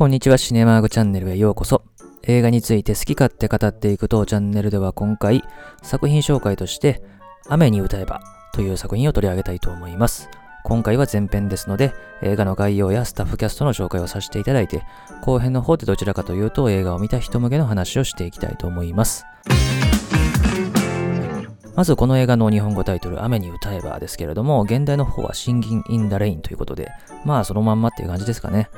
こんにちは、シネマーグチャンネルへようこそ。映画について好き勝手語っていく当チャンネルでは今回、作品紹介として、雨に歌えばという作品を取り上げたいと思います。今回は前編ですので、映画の概要やスタッフキャストの紹介をさせていただいて、後編の方でどちらかというと映画を見た人向けの話をしていきたいと思います。まずこの映画の日本語タイトル、雨に歌えばですけれども、現代の方は Singing in the Rain ということで、まあそのまんまっていう感じですかね。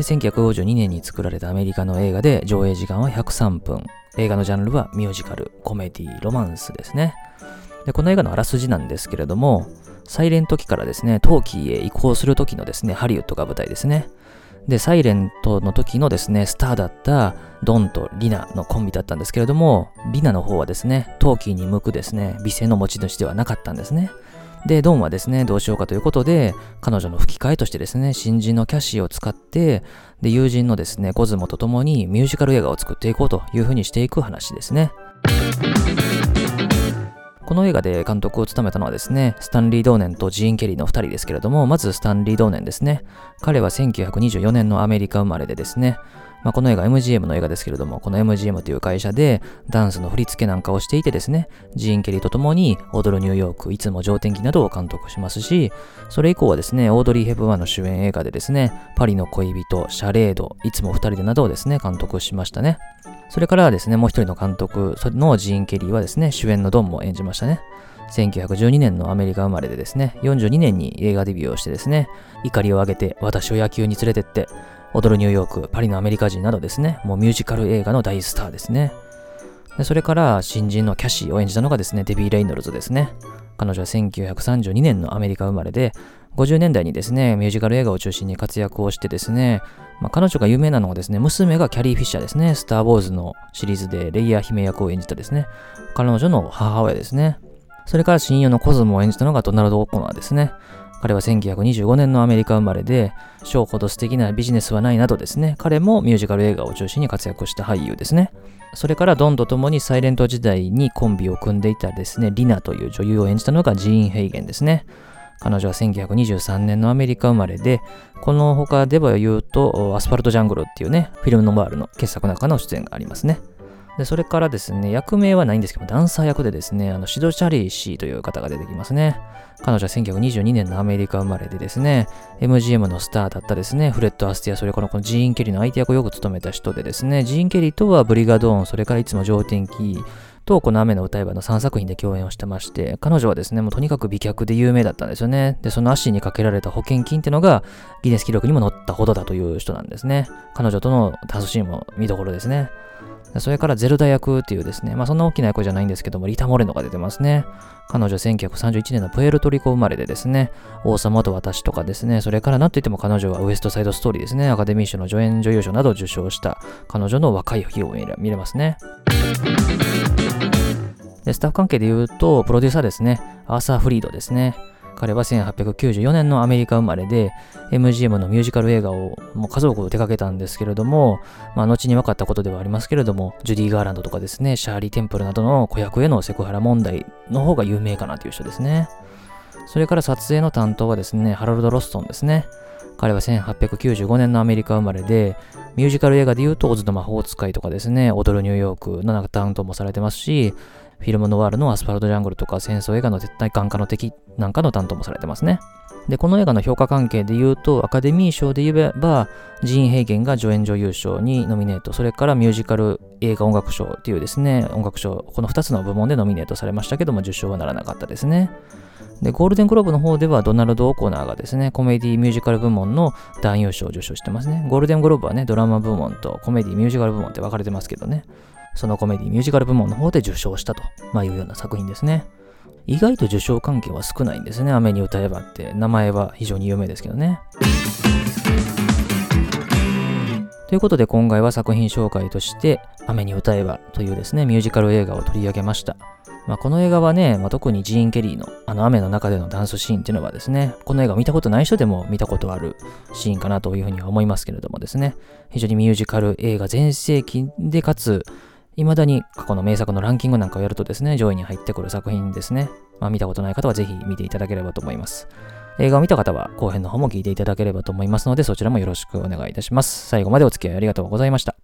で1952年に作られたアメリカの映画で上映時間は103分。映画のジャンルはミュージカル、コメディ、ロマンスですね。でこの映画のあらすじなんですけれども、サイレント期からですね、陶器へ移行する時のですね、ハリウッドが舞台ですね。で、サイレントの時のですね、スターだったドンとリナのコンビだったんですけれども、リナの方はですね、陶器に向くですね、美声の持ち主ではなかったんですね。で、ドンはですね、どうしようかということで、彼女の吹き替えとしてですね、新人のキャシーを使って、で、友人のですね、コズモと共にミュージカル映画を作っていこうというふうにしていく話ですね。この映画で監督を務めたのはですね、スタンリー・ドーネンとジーン・ケリーの2人ですけれども、まずスタンリー・ドーネンですね。彼は1924年のアメリカ生まれでですね、まあ、この映画 MGM の映画ですけれども、この MGM という会社でダンスの振り付けなんかをしていてですね、ジーン・ケリーと共に踊るニューヨーク、いつも上天気などを監督しますし、それ以降はですね、オードリー・ヘブワンの主演映画でですね、パリの恋人、シャレード、いつも二人でなどをですね、監督しましたね。それからですね、もう一人の監督のジーン・ケリーはですね、主演のドンも演じましたね。1912年のアメリカ生まれでですね、42年に映画デビューをしてですね、怒りを上げて私を野球に連れてって、踊るニューヨーク、パリのアメリカ人などですね、もうミュージカル映画の大スターですね。でそれから新人のキャシーを演じたのがですね、デビー・レイノルズですね。彼女は1932年のアメリカ生まれで、50年代にですね、ミュージカル映画を中心に活躍をしてですね、まあ、彼女が有名なのはですね、娘がキャリー・フィッシャーですね、スター・ウォーズのシリーズでレイヤー姫役を演じたですね、彼女の母親ですね。それから親友のコズモを演じたのがドナルド・オコナーですね。彼は1925年のアメリカ生まれで、ショーほど素敵なビジネスはないなどですね、彼もミュージカル映画を中心に活躍した俳優ですね。それからドンと共にサイレント時代にコンビを組んでいたですね、リナという女優を演じたのがジーン・ヘイゲンですね。彼女は1923年のアメリカ生まれで、この他では言うと、アスファルト・ジャングルっていうね、フィルムノワールの傑作の中の出演がありますね。で、それからですね、役名はないんですけど、ダンサー役でですね、あの、シド・チャリー氏という方が出てきますね。彼女は1922年のアメリカ生まれでですね、MGM のスターだったですね、フレッド・アスティア、それからこのジーン・ケリーの相手役をよく務めた人でですね、ジーン・ケリーとはブリガドーン、それからいつも上天気、と、この雨に唄えばの3作品で共演をしてまして、彼女はですね、もうとにかく美脚で有名だったんですよね。で、その足にかけられた保険金っていうのが、ギネス記録にも載ったほどだという人なんですね。彼女とのダンスシーンも見どころですね。それからゼルダ役っていうですね、まあそんな大きな役じゃないんですけども、リタ・モレノが出てますね。彼女1931年のプエルトリコ生まれでですね、王様と私とかですね、それからなんといっても彼女はウエストサイドストーリーですね、アカデミー賞の助演女優賞などを受賞した彼女の若い日を見れますね。で、スタッフ関係で言うと、プロデューサーですね、アーサー・フリードですね。彼は1894年のアメリカ生まれで、MGM のミュージカル映画をもう数多く手掛けたんですけれども、まあ、後に分かったことではありますけれども、ジュディ・ガーランドとかですね、シャーリー・テンプルなどの子役へのセクハラ問題の方が有名かなという人ですね。それから撮影の担当はですね、ハロルド・ロストンですね。彼は1895年のアメリカ生まれで、ミュージカル映画で言うと、オズの魔法使いとかですね、踊るニューヨークの担当もされてますし、フィルムノワールのアスファルトジャングルとか戦争映画の絶対感化の敵なんかの担当もされてますね。で、この映画の評価関係で言うと、アカデミー賞で言えば、ジーン・ヘイゲンが助演女優賞にノミネート、それからミュージカル映画音楽賞っていうですね、音楽賞、この2つの部門でノミネートされましたけども、受賞はならなかったですね。で、ゴールデングローブの方ではドナルド・オコナーがですね、コメディミュージカル部門の男優賞を受賞してますね。ゴールデングローブはね、ドラマ部門とコメディミュージカル部門って分かれてますけどね。そのコメディミュージカル部門の方で受賞したと、まあ、いうような作品ですね。意外と受賞関係は少ないんですね。雨に歌えばって。名前は非常に有名ですけどね。ということで今回は作品紹介として雨に歌えばというですね、ミュージカル映画を取り上げました。まあ、この映画はね、まあ、特にジーン・ケリーのあの雨の中でのダンスシーンっていうのはですね、この映画を見たことない人でも見たことあるシーンかなというふうには思いますけれどもですね、非常にミュージカル映画全盛期でかつ、未だに過去の名作のランキングなんかをやるとですね、上位に入ってくる作品ですね。まあ、見たことない方はぜひ見ていただければと思います。映画を見た方は後編の方も聞いていただければと思いますので、そちらもよろしくお願いいたします。最後までお付き合いありがとうございました。